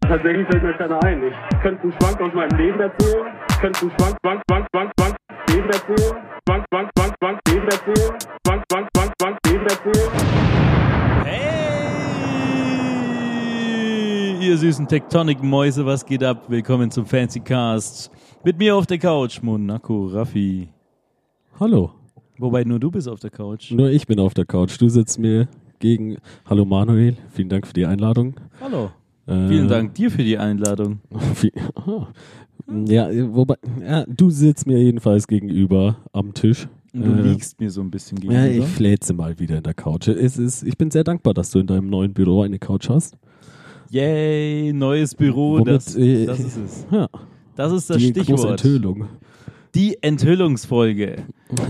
Tatsächlich fällt mir keiner ein. Ich könnte einen Schwank aus meinem Leben erzählen. Ich könnte einen Schwank, Schwank, Schwank, Schwank, Schwank, Leben erzählen. Schwank, Schwank, Schwank, Schwank, Leben erzählen. Schwank, Schwank, Schwank, Schwank, Leben erzählen. Hey, ihr süßen Tektonik-Mäuse, was geht ab? Willkommen zum Fancy Cast. Mit mir auf der Couch, Monaco Raffi. Hallo. Wobei nur du bist auf der Couch. Nur ich bin auf der Couch. Du sitzt mir gegen. Hallo Manuel, vielen Dank für die Einladung. Hallo. Äh, Vielen Dank dir für die Einladung. Ah. Ja, wobei, ja, du sitzt mir jedenfalls gegenüber am Tisch. Und du Äh, liegst mir so ein bisschen Ja, gegenüber. ich fläze mal wieder in der Couch. Es ist, ich bin sehr dankbar, dass du in deinem neuen Büro eine Couch hast. Yay, neues Büro, Womit, das, äh, das ist es. Ja, Das ist das die große Stichwort. Enthüllung. Die Enthüllungsfolge.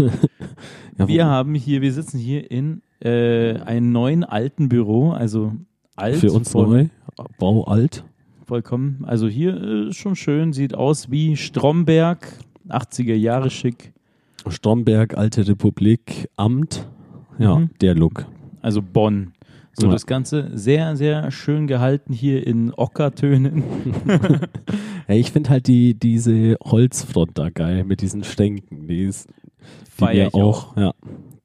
Ja, Wir haben hier, wir sitzen hier in äh, einem neuen alten Büro, also alt. für uns neu, Bau alt. Vollkommen. Also hier äh, ist schon schön, sieht aus wie Stromberg, 80er Jahre schick. Stromberg, Alte Republik, Amt. Ja, Mhm. der Look. Also Bonn. So Ja. das Ganze sehr, sehr schön gehalten hier in Ockertönen. Ja, ich finde halt die, diese Holzfront da geil mit diesen Stänken. Die ist die ich auch. Ja.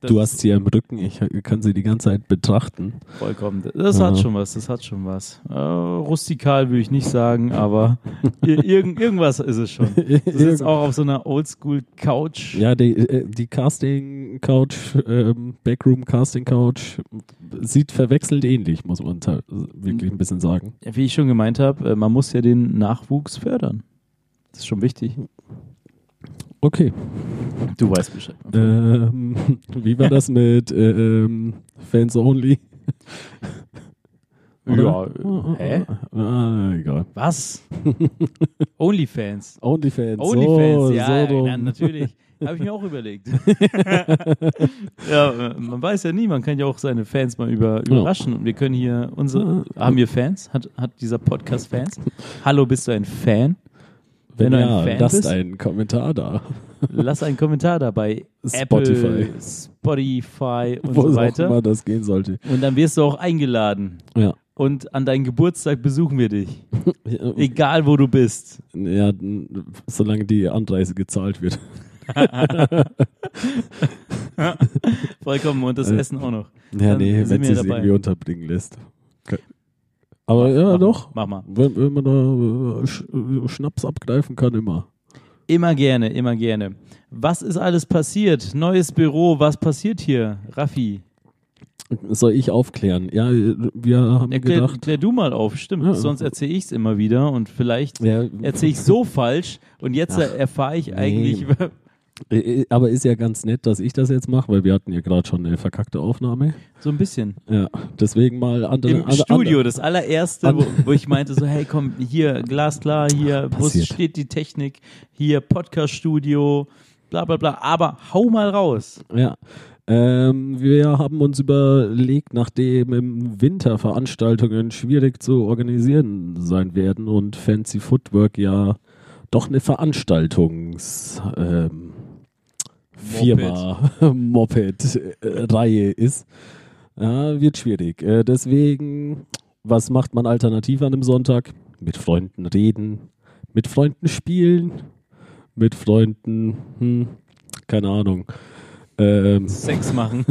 Du hast sie im Rücken, ich kann sie die ganze Zeit betrachten. Vollkommen. Das Ja. hat schon was, das hat schon was. Äh, rustikal würde ich nicht sagen, aber ir irgend, irgendwas ist es schon. Du sitzt auch auf so einer Oldschool-Couch. Ja, die, äh, die Casting Couch, ähm, Backroom Casting Couch sieht verwechselt ähnlich, muss man wirklich ein bisschen sagen. Wie ich schon gemeint habe, äh, man muss ja den Nachwuchs fördern. Das ist schon wichtig. Okay. Du weißt Bescheid. Ähm, wie war das mit äh, ähm, Fans Only? Ja, hä? Ah, egal. Was? Onlyfans. Onlyfans. Onlyfans, so, ja, so ja, natürlich. Habe ich mir auch überlegt. ja, äh, man weiß ja nie, man kann ja auch seine Fans mal über, überraschen. Und wir können hier unsere. Haben wir Fans? Hat, hat dieser Podcast Fans? Hallo, bist du ein Fan? Wenn Wenn du ein ja, Fan lasst bist? einen Kommentar da. Lass einen Kommentar dabei. Spotify. Apple, Spotify und Wo so es auch weiter. immer das gehen sollte. Und dann wirst du auch eingeladen. Ja. Und an deinen Geburtstag besuchen wir dich. Egal wo du bist. Ja, solange die Anreise gezahlt wird. Vollkommen. Und das Äh, Essen auch noch. Ja, Dann nee, wenn sie es irgendwie unterbringen lässt. Aber ja, mach, doch. Mach mal. Wenn, wenn man da äh, Sch äh, Schnaps abgreifen kann, immer. Immer gerne, immer gerne. Was ist alles passiert? Neues Büro, was passiert hier? Raffi, Soll ich aufklären? Ja, wir haben erklär, gedacht. klär du mal auf, stimmt. Ja. Sonst erzähle ich es immer wieder und vielleicht Ja, erzähle ich so falsch und jetzt Ach, erfahre ich eigentlich. äh, aber ist ja ganz nett, dass ich das jetzt mache, weil wir hatten ja gerade schon eine verkackte Aufnahme. so ein bisschen. Ja, deswegen mal andere. Im andere- Studio, das allererste, wo, wo ich meinte so, hey komm, hier glasklar, hier wo steht die Technik, hier Podcast-Studio, bla bla bla. Aber hau mal raus. Ja. Ähm, wir haben uns überlegt, nachdem im Winter Veranstaltungen schwierig zu organisieren sein werden und Fancy Footwork ja doch eine Veranstaltungs ähm, Firma, Moped-Reihe ist, ja, wird schwierig. Äh, deswegen, was macht man alternativ an einem Sonntag? Mit Freunden reden, mit Freunden spielen, mit Freunden, hm, keine Ahnung. Ähm, Sex machen.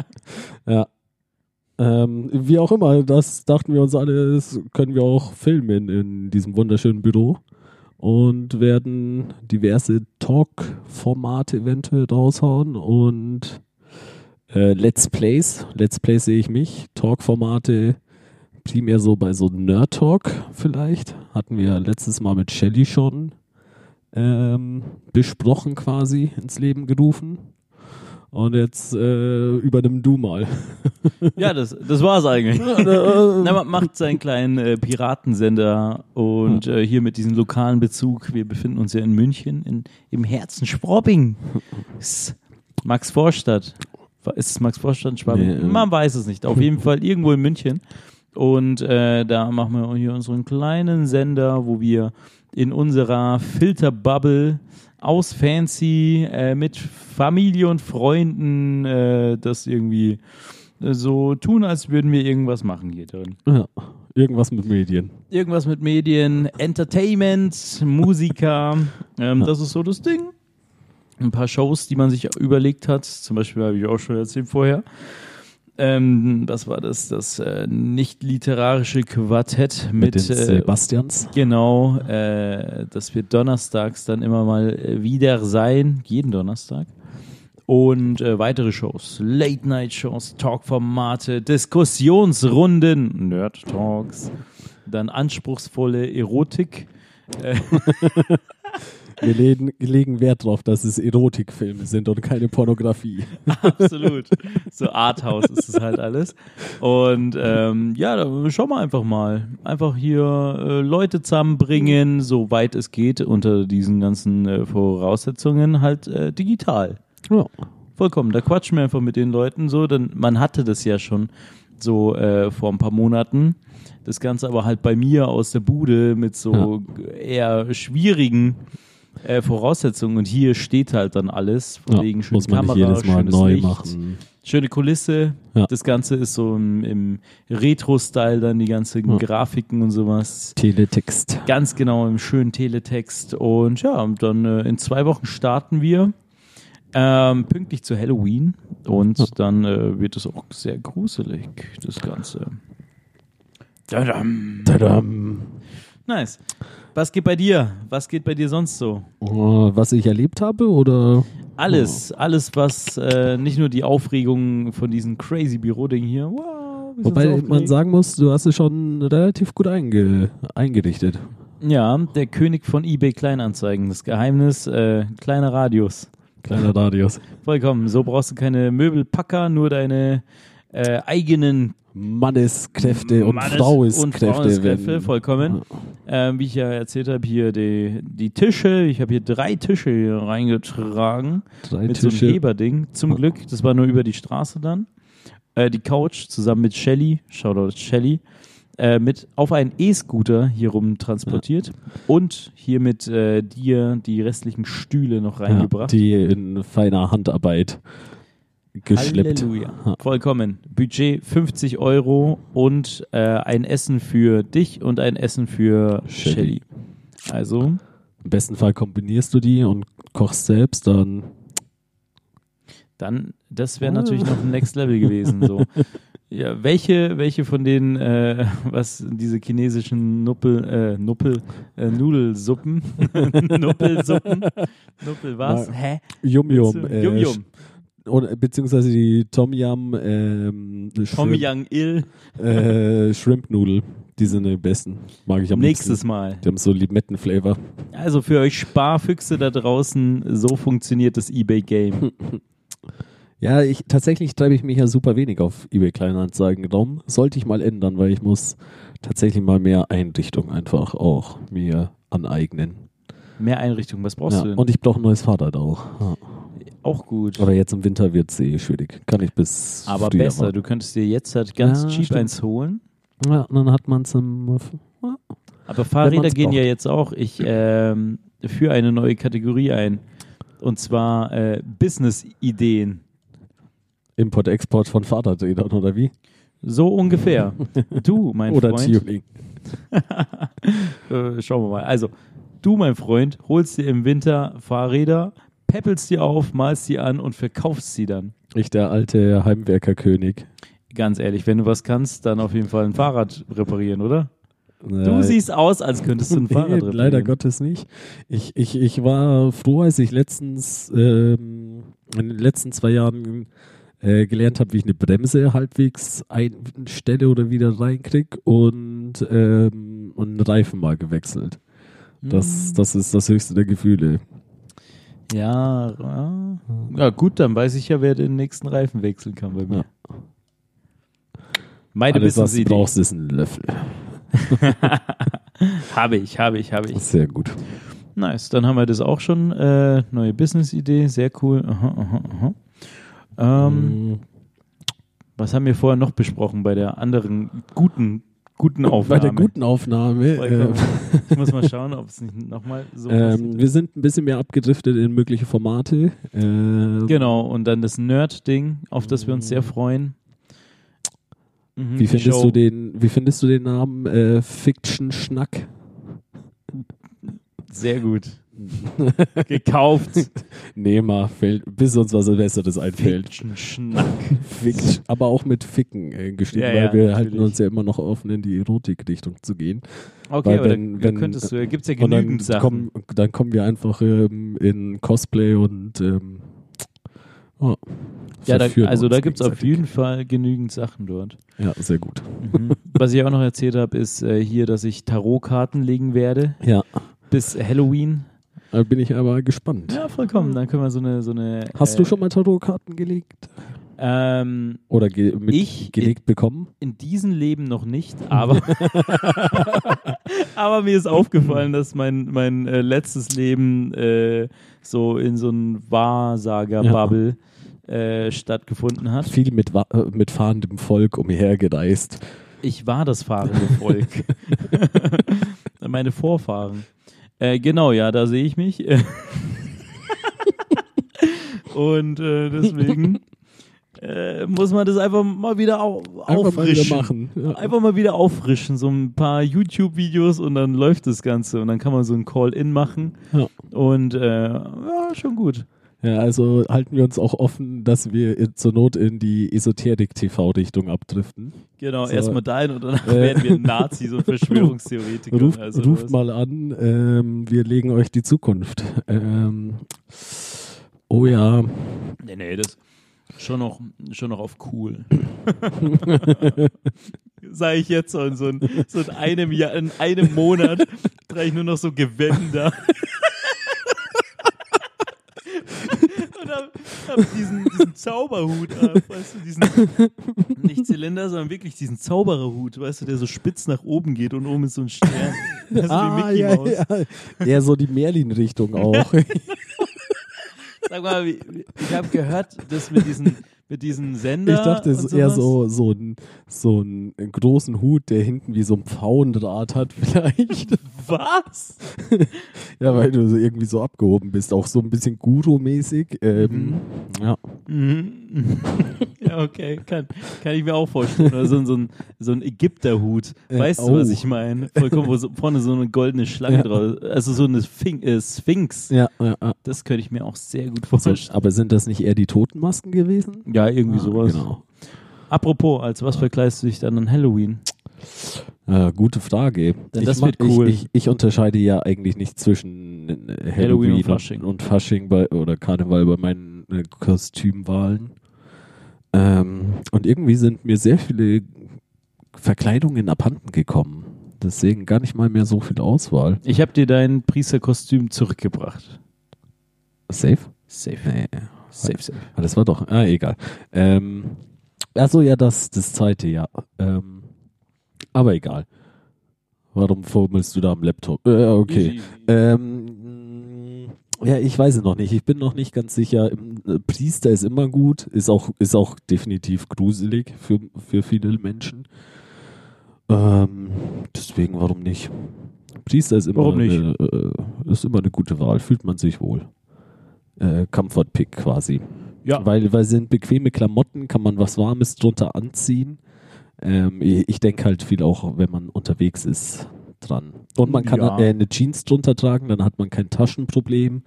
ja. Ähm, wie auch immer, das dachten wir uns alle, das können wir auch filmen in diesem wunderschönen Büro und werden diverse Talk-Formate eventuell raushauen und äh, Let's Plays. Let's Plays sehe ich mich. Talk-Formate primär so bei so Nerd Talk vielleicht. Hatten wir letztes Mal mit Shelly schon ähm, besprochen quasi ins Leben gerufen. Und jetzt äh, übernimm du mal. Ja, das, das war's eigentlich. Na, Na, man macht seinen kleinen äh, Piratensender und äh, hier mit diesem lokalen Bezug. Wir befinden uns ja in München, in, im Herzen Schwabing. Ist Max Vorstadt. Ist es Max Vorstadt Schwabing? Nee, ähm. Man weiß es nicht. Auf jeden Fall irgendwo in München. Und äh, da machen wir hier unseren kleinen Sender, wo wir in unserer Filterbubble aus Fancy äh, mit Familie und Freunden äh, das irgendwie äh, so tun, als würden wir irgendwas machen hier drin. ja. Irgendwas mit Medien. Irgendwas mit Medien, Entertainment, Musiker. Ähm, das ist so das Ding. Ein paar Shows, die man sich überlegt hat. Zum Beispiel habe ich auch schon erzählt vorher. Ähm, was war das? Das äh, nicht literarische Quartett mit, Mit, den äh, Sebastians. Genau, äh, dass wir donnerstags dann immer mal äh, wieder sein, jeden Donnerstag. Und äh, weitere Shows, Late-Night-Shows, Talkformate, Diskussionsrunden, Nerd-Talks, dann anspruchsvolle Erotik. Wir legen, legen Wert darauf, dass es Erotikfilme sind und keine Pornografie. Absolut. So Arthouse ist es halt alles. Und ähm, ja, da schauen wir einfach mal. Einfach hier äh, Leute zusammenbringen, soweit es geht, unter diesen ganzen äh, Voraussetzungen halt äh, digital. Ja. Vollkommen. Da quatschen wir einfach mit den Leuten so, denn man hatte das ja schon so äh, vor ein paar Monaten. Das Ganze aber halt bei mir aus der Bude mit so eher schwierigen äh, Voraussetzungen. Und hier steht halt dann alles. Von Ja, wegen schöne Kamera, schönes Licht, machen. Schöne Kulisse. Ja. Das Ganze ist so im, im Retro-Style dann die ganzen Ja. Grafiken und sowas. Teletext. Ganz genau im schönen Teletext. Und ja, und dann äh, in zwei Wochen starten wir. Ähm, pünktlich zu Halloween. Und dann äh, wird es auch sehr gruselig, das Ganze. Tadam. Tadam. Nice. Was geht bei dir? Was geht bei dir sonst so? Oh, was ich erlebt habe oder Alles, alles, was äh, nicht nur die Aufregung von diesem crazy Büroding hier. Wow, Wobei so man sagen muss, du hast es schon relativ gut einge eingerichtet. Ja, der König von eBay Kleinanzeigen. Das Geheimnis, äh, kleiner Radius. Kleiner Radius. Vollkommen. So brauchst du keine Möbelpacker, nur deine äh, eigenen Manneskräfte und Mannes- Fraueskräfte. Fraueskräfte, wenn- vollkommen. Ähm, wie ich ja erzählt habe, hier die, die Tische. Ich habe hier drei Tische hier reingetragen Drei mit so Tische. einem Heberding. Zum Glück, das war nur über die Straße dann. Äh, die Couch zusammen mit Shelly, Shoutout Shelly, äh, mit auf einen E-Scooter hier rum transportiert und hier mit äh, dir die restlichen Stühle noch ja, reingebracht. die in feiner Handarbeit geschleppt. Halleluja. Ja. Vollkommen. Budget 50 Euro und äh, ein Essen für dich und ein Essen für Shelly. Also, Im besten Fall kombinierst du die und kochst selbst, dann dann, das wäre natürlich noch ein Next Level gewesen. So. Ja, welche, welche von den, äh, was diese chinesischen Nuppel, äh, Nuppel, äh, Nudelsuppen, Nuppelsuppen, Nuppel was? Na, Hä? Yum Yum. Äh, Yum Yum. Oder, beziehungsweise die Tom Yum ähm, Tom Shrimp, Young Il. äh, Shrimp Nudel. Die sind die besten. Mag ich am Nächstes liebsten. Mal. Die haben so Limettenflavor. Also für euch Sparfüchse da draußen, so funktioniert das eBay-Game. Ja, ich tatsächlich treibe ich mich ja super wenig auf eBay Kleinanzeigen rum. Sollte ich mal ändern, weil ich muss tatsächlich mal mehr Einrichtung einfach auch mir aneignen. Mehr Einrichtungen, was brauchst Ja, du denn? und ich brauche ein neues Fahrrad auch. Ja. Auch gut. Aber jetzt im Winter wird es eh schwierig. Kann ich bis Aber Frühjahr besser, warten. du könntest dir jetzt halt ganz Ja, cheap stimmt. eins holen. Ja, und dann hat man es im Aber Fahrräder gehen ja braucht. jetzt auch. Ich ähm, führe eine neue Kategorie ein. Und zwar äh, Business-Ideen. Import-Export von Fahrradrädern oder wie? So ungefähr. Du, mein oder Freund. Tuning. Äh, schauen wir mal. Also, du, mein Freund, holst dir im Winter Fahrräder, peppelst die auf, malst die an und verkaufst sie dann. Ich, der alte Heimwerkerkönig. Ganz ehrlich, wenn du was kannst, dann auf jeden Fall ein Fahrrad reparieren, oder? Du Äh, siehst aus, als könntest du ein Nee, Fahrrad reparieren. leider Gottes nicht. Ich, ich, ich war froh, als ich letztens ähm, in den letzten zwei Jahren äh, gelernt habe, wie ich eine Bremse halbwegs einstelle oder wieder reinkriege und, ähm, und einen Reifen mal gewechselt. Das, das ist das höchste der Gefühle. Ja, ja. ja, gut, dann weiß ich ja, wer den nächsten Reifen wechseln kann bei mir. Ja. Meine Alles, was du Business-Idee. brauchst, ist ein Löffel. Habe ich, habe ich, habe ich. Sehr gut. Nice, dann haben wir das auch schon. Äh, neue Business-Idee, sehr cool. Aha, aha, aha. Ähm, Mm, Was haben wir vorher noch besprochen bei der anderen guten, guten Bei Aufnahme? der guten Aufnahme. Äh, Ich muss mal schauen, ob es nicht nochmal so ähm, wir sind ein bisschen mehr abgedriftet in mögliche Formate. Äh, Genau, und dann das Nerd-Ding, auf das wir uns sehr freuen. Mhm, Wie findest Show. du den, wie findest du den Namen äh, Fiction Schnack? Sehr gut. Gekauft. Nee, mal, fällt, bis uns was Besseres einfällt. Fiction Schnack. Fiction, aber auch mit Ficken äh, geschrieben, Ja, weil ja, wir natürlich. halten uns ja immer noch offen, in die Erotik-Richtung zu gehen. Okay, Weil aber wenn- da, da wenn- könntest du, da gibt es ja Und dann genügend Sachen. kommen, dann kommen wir einfach ähm, in Cosplay und ähm, oh, ja, da, also da gibt es auf jeden Fall genügend Sachen dort. Ja, sehr gut. Mhm. Was ich auch noch erzählt habe, ist äh, hier, dass ich Tarotkarten legen werde Ja, bis Halloween. Da bin ich aber gespannt. Ja, vollkommen. Dann können wir so eine. So eine Hast äh, du schon mal Tarotkarten gelegt? Ähm, Oder ge mit Ich- gelegt bekommen? in diesem Leben noch nicht, aber, aber mir ist aufgefallen, dass mein, mein äh, letztes Leben äh, so in so einem Wahrsager-Bubble äh, stattgefunden hat. Viel mit, äh, mit fahrendem Volk umhergereist. Ich war das fahrende Volk. Meine Vorfahren. Äh, genau, ja, da sehe ich mich. Und äh, deswegen äh, muss man das einfach mal wieder au Einfach mal wieder auffrischen. machen. Ja. Einfach mal wieder auffrischen, so ein paar YouTube-Videos und dann läuft das Ganze und dann kann man so ein Call-In machen Ja. und äh, ja, schon gut. Ja, also halten wir uns auch offen, dass wir in- zur Not in die Esoterik-TV-Richtung abdriften. Genau, So. erstmal dahin und danach Äh. werden wir Nazis und Verschwörungstheoretiker. Ruft, also ruft mal an, ähm, wir legen euch die Zukunft. Ähm, oh ja, Nee, nee, das schon noch, schon noch auf cool. Sag ich jetzt so in, so in, so in einem Jahr, in einem Monat trage ich nur noch so Gewänder. Und hab, hab diesen, diesen Zauberhut ab, weißt du, diesen, nicht Zylinder, sondern wirklich diesen Zaubererhut, weißt du, der so spitz nach oben geht und oben ist so ein Stern. Das ist wie Mickey ja, Mouse. ja. Eher so die Merlin-Richtung auch. Sag mal, ich habe gehört, dass mit diesen, mit diesen Sender. Ich dachte, es ist eher so, so, ein, so einen großen Hut, der hinten wie so ein Pfauendraht hat vielleicht. Was? ja, weil du so irgendwie so abgehoben bist. Auch so ein bisschen Guru-mäßig. Ähm, Ja. Mhm. ja, okay, kann, kann ich mir auch vorstellen. Oder so, ein- so, ein, so ein Ägypterhut. Äh, Weißt du, was oh. ich meine? Vollkommen, wo so, vorne so eine goldene Schlange Ja. drauf Also so eine Sphinx. Äh, Sphinx. Ja, ja, ja. Das könnte ich mir auch sehr gut So, vorstellen. aber sind das nicht eher die Totenmasken gewesen? Ja, irgendwie Ah, sowas. Genau. Apropos, als was verkleidest du dich dann an Halloween? Äh, gute Frage. Denn ich das mag- wird cool. Ich, ich, ich unterscheide ja eigentlich nicht zwischen äh, Halloween, und Fasching. und, und Fasching bei, oder Karneval bei meinen äh, Kostümwahlen. Ähm, und irgendwie sind mir sehr viele Verkleidungen abhanden gekommen. Deswegen gar nicht mal mehr so viel Auswahl. Ich habe dir dein Priesterkostüm zurückgebracht. Safe? Safe. Nee. Safe, safe. Ah, das war doch, ah, egal. Ähm, achso, ja, das, das zweite, ja. Ähm, aber egal. Warum fummelst du da am Laptop? Äh, okay. Ähm, ja, ich weiß es noch nicht. Ich bin noch nicht ganz sicher. Äh, Priester ist immer gut, ist auch, ist auch definitiv gruselig für, für viele Menschen. Ähm, deswegen, warum nicht? Priester ist immer? Eine, äh, ist immer eine gute Wahl, fühlt man sich wohl. Äh, Comfort-Pick quasi. Ja. Weil, weil sind bequeme Klamotten, kann man was Warmes drunter anziehen. Ähm, ich denke halt viel auch, wenn man unterwegs ist, dran. Und man kann Ja. äh, eine Jeans drunter tragen, dann hat man kein Taschenproblem.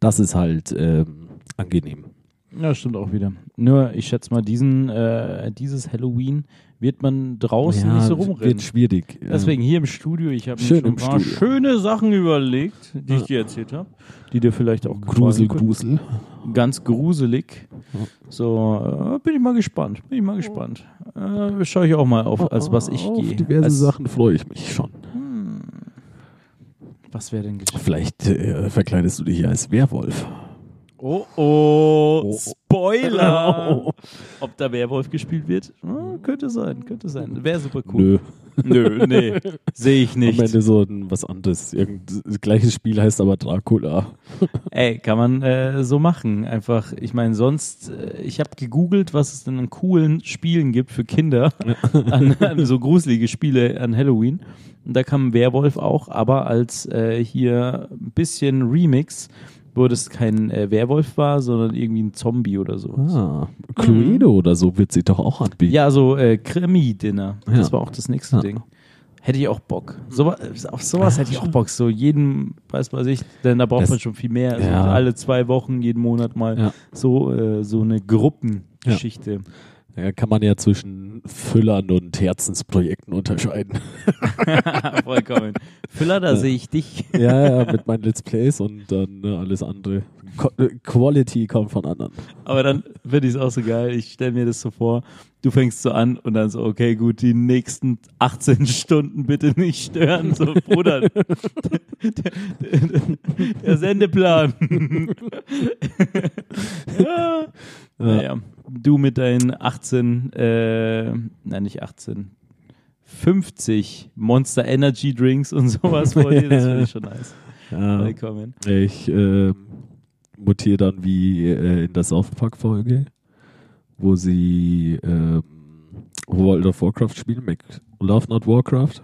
Das ist halt ähm, angenehm. Ja, stimmt auch wieder. Nur, ich schätze mal, diesen, äh, dieses Halloween wird man draußen nicht so rumrennen. Wird schwierig. Deswegen hier im Studio, ich habe mir Schön schon ein paar Studio. schöne Sachen überlegt, die ich Ja. dir erzählt habe, die dir vielleicht auch Grusel, Grusel. Ganz gruselig. Ja. So, äh, bin ich mal gespannt. Bin ich mal gespannt. Äh, Schaue ich auch mal auf, als was ich Auf gehe. diverse als, Sachen freue ich mich schon. Was wäre denn geschehen? Vielleicht äh, verkleidest du dich ja als Werwolf. Oh, oh, Oh. Spoiler! Ob da Werwolf gespielt wird? Hm, könnte sein, könnte sein. Wäre super cool. Nö. Nö, nee, sehe ich Am nicht. Ende so ein, was anderes. Irgend, das gleiche Spiel heißt aber Dracula. Ey, kann man äh, so machen. Einfach, ich meine, sonst, äh, ich habe gegoogelt, was es denn an coolen Spielen gibt für Kinder, an, an so gruselige Spiele an Halloween. Und da kam Werwolf auch, aber als äh, hier ein bisschen Remix, wo das kein äh, Werwolf war, sondern irgendwie ein Zombie oder so. Ah, Cluedo oder so wird sie doch auch anbieten. Ja, so äh, Krimi-Dinner. Das Ja. war auch das nächste Ja. Ding. Hätte ich auch Bock. So, auf sowas hätte ich auch Bock. So jeden, weiß was ich, denn da braucht Das- man schon viel mehr. Also Ja. alle zwei Wochen, jeden Monat mal Ja. so, äh, so eine Gruppengeschichte. Ja, kann man ja zwischen Füllern und Herzensprojekten unterscheiden. Vollkommen. Füller, da sehe ich dich. ja, ja, mit meinen Let's Plays und dann ne, alles andere. Äh, Quality kommt von anderen. Aber dann finde ich es auch so geil. Ich stelle mir das so vor, du fängst so an und dann so, okay, gut, die nächsten 18 Stunden bitte nicht stören. So, Bruder, der, der, der Sendeplan. ja. Naja, du mit deinen 18, äh, nein, nicht 18, 50 Monster Energy Drinks und sowas vor dir, das finde ich schon nice. Ja, Willkommen. ich ähm, mutiere dann wie äh, in der South Park Folge, wo sie ähm, World of Warcraft spielen, Make Love Not Warcraft,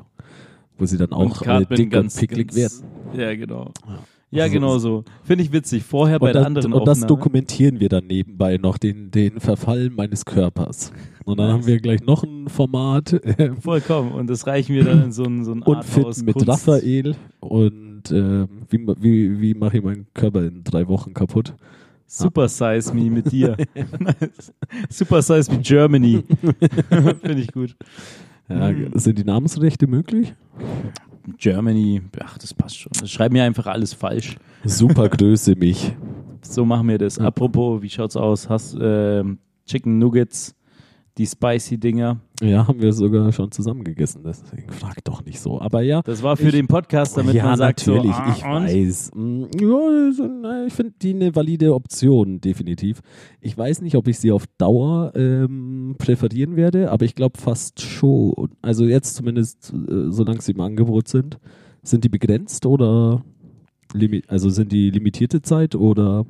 wo sie dann auch äh, dick und picklig werden. Ja, genau. Ja. Ja, Also- genau so. Finde ich witzig. Vorher bei Und, der dann, anderen und das Aufnahme- dokumentieren wir dann nebenbei noch, den, den Verfall meines Körpers. Und dann haben wir gleich noch ein Format äh, Vollkommen. Und das reichen wir dann in so ein, so ein und fit Arthouse mit Kunst. Raphael. Und ähm, wie, wie, wie mache ich meinen Körper in drei Wochen kaputt? Super Size Me mit dir. Super Size Me Germany. Finde ich gut. Ja, Hm. Sind die Namensrechte möglich? Germany, ach, das passt schon. Das schreiben mir einfach alles falsch. Supergröße mich. So machen wir das. Apropos, wie schaut's aus? Hast ähm, Chicken Nuggets, die spicy Dinger. Ja, haben wir sogar schon zusammen gegessen. Deswegen frag doch nicht so. Aber ja. Das war für Ich- den Podcast, damit ja, man sagt natürlich, so, ah, ich und? weiß. Mm, Ja, ich finde die eine valide Option, definitiv. Ich weiß nicht, ob ich sie auf Dauer ähm, präferieren werde, aber ich glaube fast schon. Also jetzt zumindest, äh, solange sie im Angebot sind. Sind die begrenzt oder also sind die limitierte Zeit oder?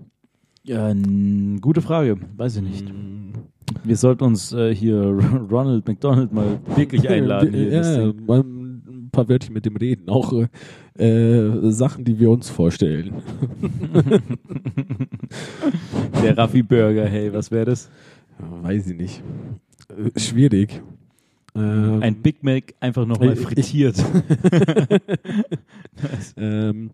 Ja, gute Frage. Weiß ich nicht. Wir sollten uns äh, hier Ronald McDonald mal wirklich einladen. Hier, ja, mal ein paar Wörtchen mit dem reden. Auch äh, äh, Sachen, die wir uns vorstellen. Der Raffi Burger, hey, was wäre das? Weiß ich nicht. Äh, schwierig. Ähm, Ein Big Mac einfach nochmal frittiert. ähm,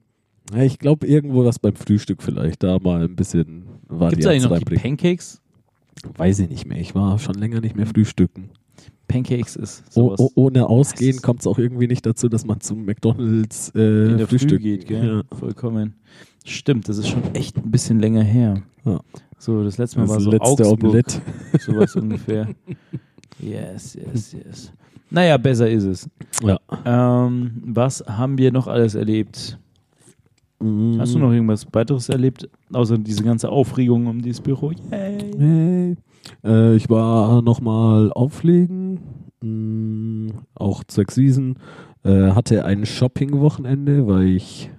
ja, ich glaube, irgendwo was beim Frühstück vielleicht. Da mal ein bisschen Varianz Gibt es eigentlich noch die. Pancakes? Weiß ich nicht mehr. Ich war schon länger nicht mehr frühstücken. Pancakes ist sowas. oh, ohne Ausgehen kommt es auch irgendwie nicht dazu, dass man zum McDonalds äh, in der Früh Frühstück geht, gell? Ja. Vollkommen. Stimmt, das ist schon echt ein bisschen länger her. Ja. So, das letzte Mal Das war so letzte Augsburg, Omelette. sowas ungefähr. Yes, yes, yes. Naja, besser ist es. Ja. Ähm, was haben wir noch alles erlebt? Hast du noch irgendwas weiteres erlebt, außer diese ganze Aufregung um dieses Büro? Yay. Hey. Äh, ich war nochmal auflegen, mh, auch zwecks Wiesen. Äh, hatte ein Shopping-Wochenende, weil ich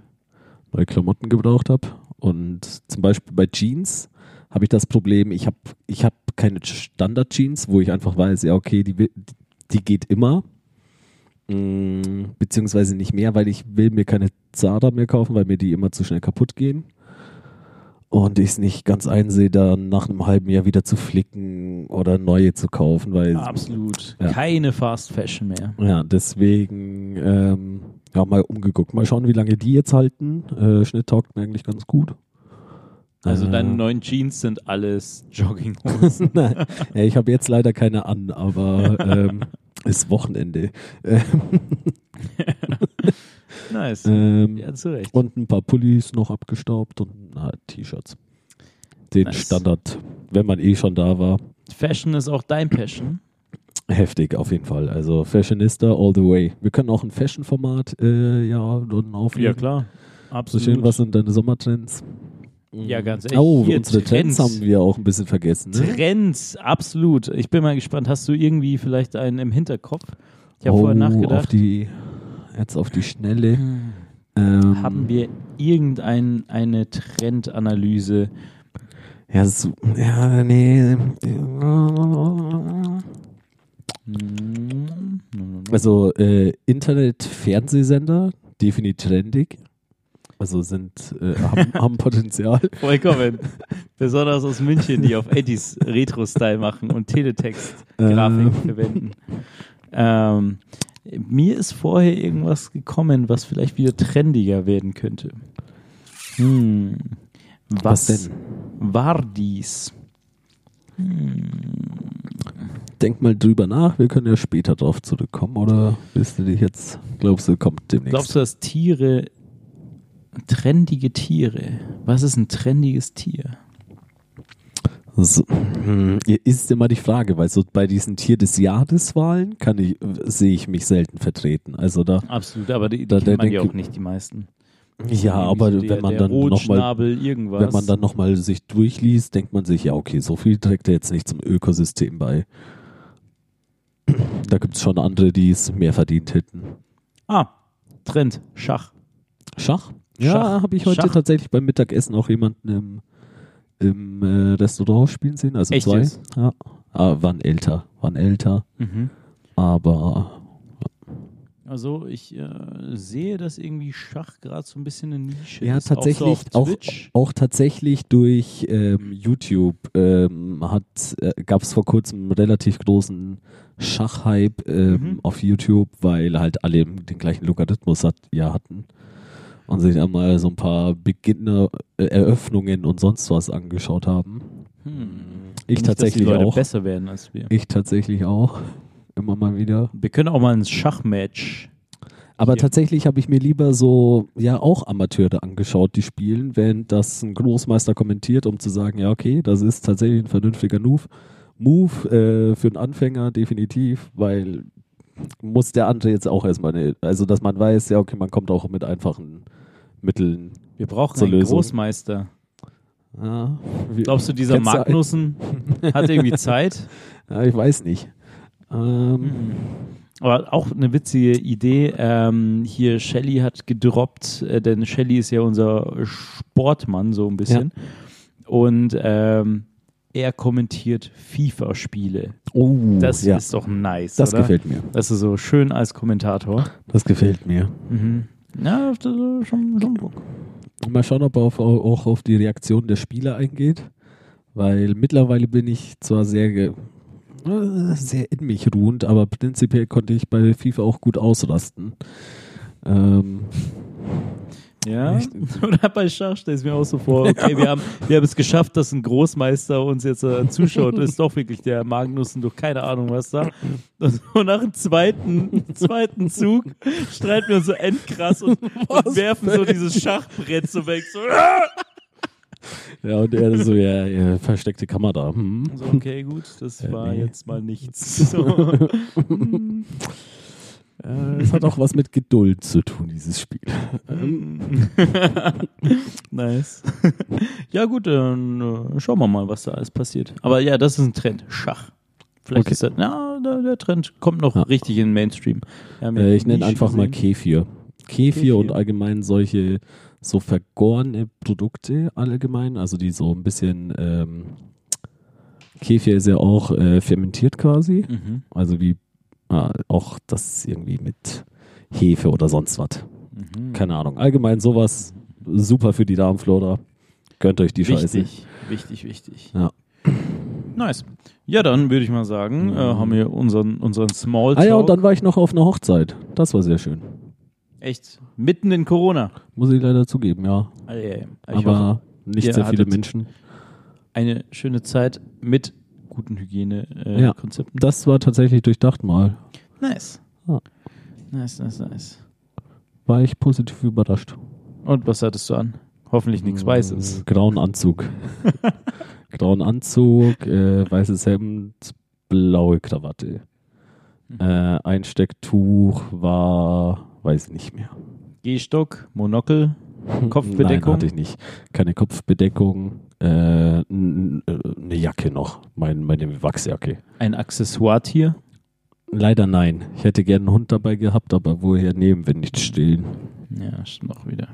neue Klamotten gebraucht habe. Und zum Beispiel bei Jeans habe ich das Problem, ich habe ich hab keine Standard-Jeans, wo ich einfach weiß, ja, okay, die, die geht immer. Mm, Beziehungsweise nicht mehr, weil ich will mir keine Zara mehr kaufen, weil mir die immer zu schnell kaputt gehen. Und ich es nicht ganz einsehe, dann nach einem halben Jahr wieder zu flicken oder neue zu kaufen, weil Absolut. Ja. Keine Fast Fashion mehr. ja, deswegen ähm, ja, mal umgeguckt. Mal schauen, wie lange die jetzt halten. Äh, Schnitt taugt mir eigentlich ganz gut. Also Äh, deine neuen Jeans sind alles Jogginghosen. Nein, ja, ich habe jetzt leider keine an, aber ähm, ist Wochenende. Nice. ähm, ja, zu Recht. Und ein paar Pullis noch abgestaubt und T-Shirts. Den Nice. Standard, wenn man eh schon da war. Fashion ist auch dein Passion. Heftig auf jeden Fall. Also Fashionista all the way. Wir können auch ein Fashion-Format äh, ja dann auflegen. Ja, klar. So Absolut. schön, was sind deine Sommertrends? Ja, ganz ehrlich, Oh, hier unsere Trends. Trends. haben wir auch ein bisschen vergessen. Ne? Trends, absolut. Ich bin mal gespannt. Hast du irgendwie vielleicht einen im Hinterkopf? Ich habe oh, vorher Auf nachgedacht. die, jetzt auf die Schnelle. Ähm, Haben wir irgendeine eine Trendanalyse? Ja, so, ja, nee. Hm, Also äh, Internet-Fernsehsender, definitiv trendig. Also sind, äh, haben, haben Potenzial. Vollkommen. Besonders aus München, die auf 80s Retro-Style machen und Teletext-Grafik Ähm. verwenden. Ähm, mir ist vorher irgendwas gekommen, was vielleicht wieder trendiger werden könnte. Hm. Was, Was denn? war dies? Denk mal drüber nach, wir können ja später drauf zurückkommen, oder willst du dich jetzt, glaubst du, kommt demnächst? Glaubst du, dass Tiere, trendige Tiere, was ist ein trendiges Tier? So, hm, ist immer die Frage, weil so bei diesen Tier des Jahreswahlen kann ich, sehe ich mich selten vertreten. Also da, Absolut, aber die, die Da- man ja auch nicht, die meisten. ja, aber so wenn man der, dann der nochmal. Wenn man dann nochmal sich durchliest, denkt man sich, ja, okay, so viel trägt er jetzt nicht zum Ökosystem bei. Da gibt es schon andere, die es mehr verdient hätten. Ah, Trend, Schach. Schach? Ja, habe ich heute Schach. tatsächlich beim Mittagessen auch jemanden im, im äh, Restaurant spielen sehen. Also Echt zwei. jetzt? Ja. Aber waren älter, waren älter. Mhm. Aber Also ich äh, sehe, dass irgendwie Schach gerade so ein bisschen eine Nische Ja, ist. tatsächlich Auch, so auch- auch tatsächlich durch ähm, YouTube ähm, äh, gab es vor kurzem einen relativ großen Schachhype ähm, Mhm. auf YouTube, weil halt alle den gleichen Logarithmus hat, ja hatten und sich einmal so ein paar Beginner-Eröffnungen und sonst was angeschaut haben. Hm. Ich Nicht, tatsächlich Leute auch. besser werden als wir. Ich tatsächlich auch. Immer mal wieder. Wir können auch mal ein Schachmatch. Aber Hier. tatsächlich habe ich mir lieber so, ja, auch Amateure angeschaut, die spielen, während das ein Großmeister kommentiert, um zu sagen, ja, okay, das ist tatsächlich ein vernünftiger Move. Move äh, für einen Anfänger definitiv, weil muss der andere jetzt auch erstmal, also dass man weiß, ja, okay, man kommt auch mit einfachen Mitteln. Wir brauchen einen Lösung. Großmeister. Ja, Glaubst du, dieser Magnussen hat irgendwie Zeit? ja, ich weiß nicht. Ähm, Aber auch eine witzige Idee. Ähm, hier Shelly hat gedroppt, äh, denn Shelly ist ja unser Sportmann so ein bisschen. Und ähm, er kommentiert FIFA-Spiele. oh, Das ja, ist doch nice, das oder? gefällt mir. Das ist so schön als Kommentator. Das gefällt mir. Mhm. Ja, das ist schon, schon Bock. Mal schauen, ob er auf, auch auf die Reaktion der Spieler eingeht. Weil mittlerweile bin ich zwar sehr, äh, sehr in mich ruhend, aber prinzipiell konnte ich bei FIFA auch gut ausrasten. Ähm, Ja. Oder bei Schach stelle ich mir auch so vor, okay, wir, haben, wir haben es geschafft, dass ein Großmeister uns jetzt äh, zuschaut. Das ist doch wirklich der Magnussen, durch keine Ahnung was da. Und nach dem zweiten, zweiten Zug streiten wir uns so endkrass und, und werfen so dieses Schachbrett so weg. So, ja, und er so, ja, ja versteckte Kamera. Hm. so okay, gut, das war jetzt mal nichts. So. Äh, Es hat auch was mit Geduld zu tun, dieses Spiel. nice. ja, gut, dann äh, schauen wir mal, was da alles passiert. Aber ja, das ist ein Trend. Schach. Vielleicht Okay. ist das, ja, der, Trend kommt noch Ja. richtig in den Mainstream. Äh, ich nenne einfach mal gesehen. Kefir. Kefir. Kefir. und allgemein solche so vergorene Produkte allgemein, also die so ein bisschen ähm, Kefir ist ja auch äh, fermentiert quasi, Mhm. also wie ah, auch das irgendwie mit Hefe oder sonst was. Mhm. Keine Ahnung. Allgemein sowas super für die Darmflora. Gönnt euch die Scheiße. Wichtig, wichtig, wichtig. Ja. Nice. Ja, dann würde ich mal sagen, äh, haben wir unseren, unseren Small Ah ja, und dann war ich noch auf einer Hochzeit. Das war sehr schön. Echt, mitten in Corona. Muss ich leider zugeben, ja. Ich Aber hoffe, nicht sehr viele Menschen. eine schöne Zeit mit guten Ja. Hygienekonzepten. Das war tatsächlich durchdacht mal. nice. Ja. Nice, nice, nice. War ich positiv überrascht. Und was hattest du an? Hoffentlich nichts Weißes. Äh, Grauen Anzug. Grauen Anzug, äh, weißes Hemd, blaue Krawatte. Mhm. Äh, Einstecktuch war, weiß ich nicht mehr. Gehstock, Monokel, Kopfbedeckung? Nein, hatte ich nicht. Keine Kopfbedeckung. Äh, eine Jacke noch. Mein, meine Wachsjacke. ein Accessoire-Tier. Leider nein. Ich hätte gerne einen Hund dabei gehabt, aber woher nehmen, wenn nicht stillen? Ja, stimmt auch wieder.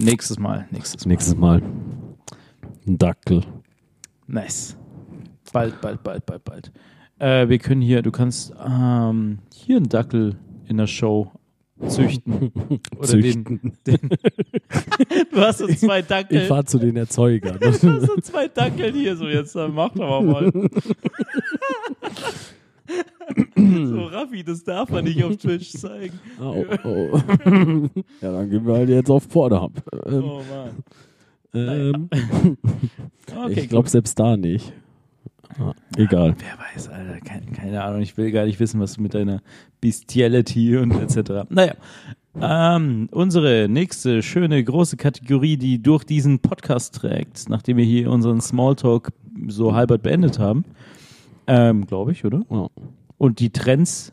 Nächstes Mal, nächstes Mal. Nächstes Mal. Ein Dackel. Nice. Bald, bald, bald, bald, bald. Äh, wir können hier, du kannst ähm, hier einen Dackel in der Show züchten. Oder Züchten. Den, den du hast so zwei Dackel. Ich fahre zu den Erzeugern. du hast so zwei Dackel hier, so jetzt dann mach doch mal. so, Raffi, das darf man nicht auf Twitch zeigen. oh, oh. ja, dann gehen wir halt jetzt auf Pornhub. Ähm, Oh Mann. ähm, Okay, ich glaube selbst da nicht. Egal. Wer weiß, Alter, keine, keine Ahnung. Ich will gar nicht wissen, was du mit deiner Bestiality und etc. Naja, ähm, unsere nächste schöne große Kategorie, die durch diesen Podcast trägt, nachdem wir hier unseren Smalltalk so halbert beendet haben, ähm, glaube ich, oder? Ja. Und die Trends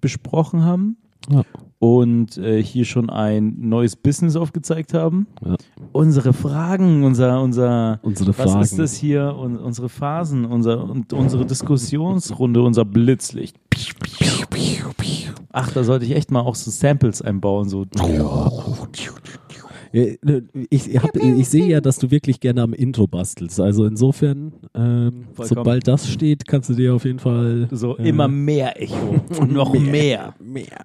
besprochen haben Ja. und äh, hier schon ein neues Business aufgezeigt haben. Ja. Unsere Fragen, unser, unser Unsere was Fragen. ist das hier? Un unsere Phasen, unser, und unsere Diskussionsrunde, unser Blitzlicht. Ach, da sollte ich echt mal auch so Samples einbauen. So. Ja, Ich, hab, ich sehe ja, dass du wirklich gerne am Intro bastelst. Also insofern, ähm, sobald das steht, kannst du dir auf jeden Fall So äh, immer mehr Echo. Und noch mehr. mehr.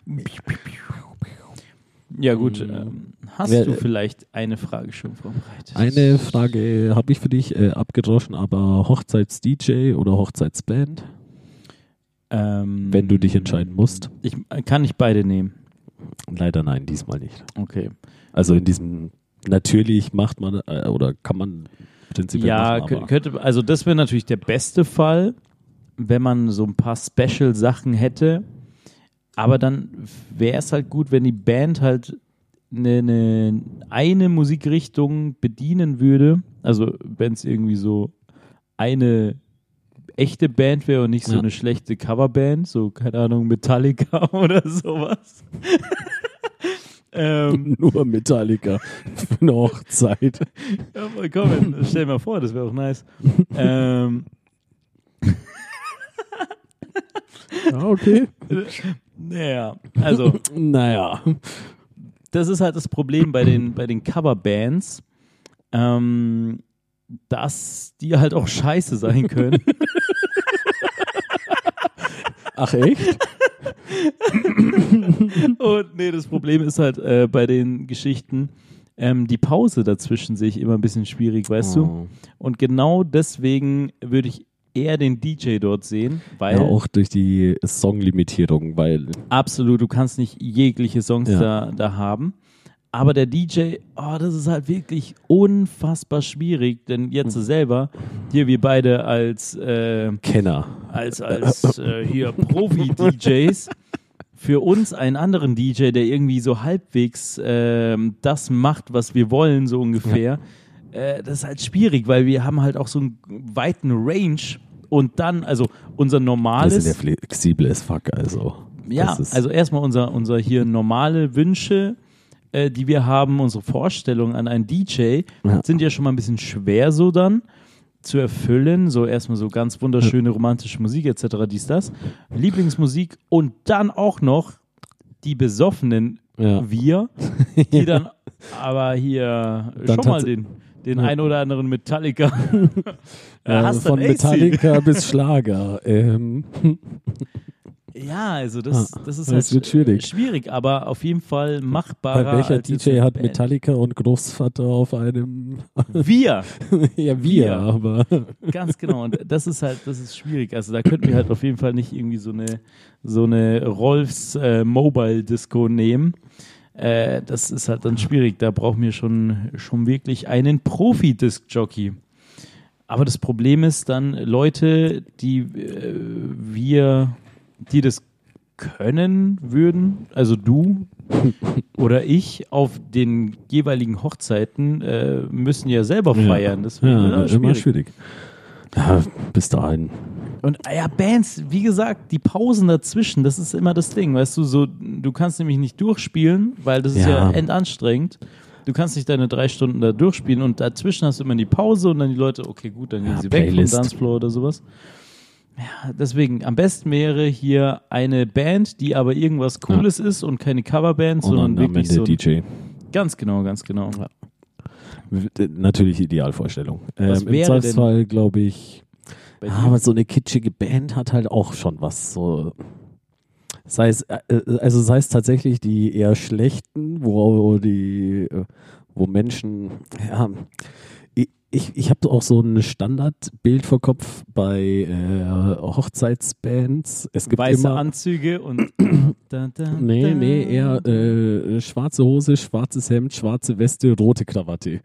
Ja, gut. Ähm, hast Wer- du vielleicht eine Frage schon vorbereitet? Eine Frage habe ich für dich äh, abgedroschen, aber Hochzeits-DJ oder Hochzeitsband, Ähm, wenn du dich entscheiden musst? Ich, kann ich beide nehmen. Leider nein, diesmal nicht. Okay. Also in diesem, natürlich macht man äh, oder kann man prinzipiell Ja, machen, könnte, also das wäre natürlich der beste Fall, wenn man so ein paar Special-Sachen hätte. Aber dann wäre es halt gut, wenn die Band halt eine, eine, eine Musikrichtung bedienen würde. Also wenn es irgendwie so eine echte Band wäre und nicht so Ja. eine schlechte Coverband, so keine Ahnung, Metallica oder sowas. Ähm, nur Metallica für eine Hochzeit. Ja, vollkommen. Stell dir mal vor, das wäre auch nice. ähm, Ja, okay. naja, also, Naja. das ist halt das Problem bei den, bei den Coverbands, ähm, dass die halt auch scheiße sein können. Ach echt? Und nee, das Problem ist halt äh, bei den Geschichten, ähm, die Pause dazwischen sehe ich immer ein bisschen schwierig, weißt du? Oh. Und genau deswegen würde ich eher den DJ dort sehen, weil Ja, auch durch die Songlimitierung, weil Absolut, du kannst nicht jegliche Songs Ja. da, da haben. Aber der DJ, oh, das ist halt wirklich unfassbar schwierig, denn jetzt Mhm. selber, hier wir beide als, äh, Kenner. als, als äh, hier Profi-DJs, für uns einen anderen DJ, der irgendwie so halbwegs ähm, das macht, was wir wollen, so ungefähr, äh, das ist halt schwierig, weil wir haben halt auch so einen weiten Range und dann, also unser normales. sind ja flexibel as fuck, also. Ja, Das ist- also erstmal unser, unser hier normale Wünsche, äh, die wir haben, unsere Vorstellungen an einen DJ, Ja. sind ja schon mal ein bisschen schwer so dann zu erfüllen. So erstmal so ganz wunderschöne romantische Musik etc., dies, das. Lieblingsmusik und dann auch noch die besoffenen Ja. wir, die dann aber hier Dann schon mal den, den Ja. ein oder anderen Metallica. Äh, hast von. Metallica bis Schlager. Ähm, Ja, also das, Ah, das ist das halt schwierig. schwierig, aber auf jeden Fall machbarer. bei welcher DJ hat Band. Metallica und Großvater auf einem. Wir, ja, wir, Wir. aber. ganz genau. Und das ist halt, das ist schwierig. Also da könnten wir halt auf jeden Fall nicht irgendwie so eine, so eine Rolfs äh, Mobile Disco nehmen. Äh, das ist halt dann schwierig. Da brauchen wir schon, schon wirklich einen Profi-Disc-Jockey. Aber das Problem ist dann Leute, die äh, wir, die das können würden, also du oder ich auf den jeweiligen Hochzeiten äh, müssen ja selber Ja. feiern. Ja, ist das immer schwierig. Ja, bis dahin. Und ah ja, Bands, wie gesagt, die Pausen dazwischen, das ist immer das Ding, weißt du, so, du kannst nämlich nicht durchspielen, weil das ist ja Ja. endanstrengend. Du kannst nicht deine drei Stunden da durchspielen und dazwischen hast du immer die Pause und dann die Leute, okay, gut, dann gehen Ja, sie weg Playlist. vom Dancefloor oder sowas. Ja, deswegen, am besten wäre hier eine Band, die aber irgendwas Cooles ist und keine Coverband, Und sondern dann am wirklich Ende so. ein- DJ. Ganz genau, ganz genau. W- Natürlich Idealvorstellung. Was Ähm, Im Zweifelsfall glaube ich, ja, dir? aber so eine kitschige Band hat halt auch schon was. So Sei es, äh, also sei es tatsächlich die eher schlechten, wo die, äh, wo Menschen, ja, ich, ich, habe auch so ein Standardbild vor Kopf bei äh, Hochzeitsbands. Es gibt Weiße immer, Anzüge und. da, da, Nee, nee, eher äh, schwarze Hose, schwarzes Hemd, schwarze Weste, rote Krawatte.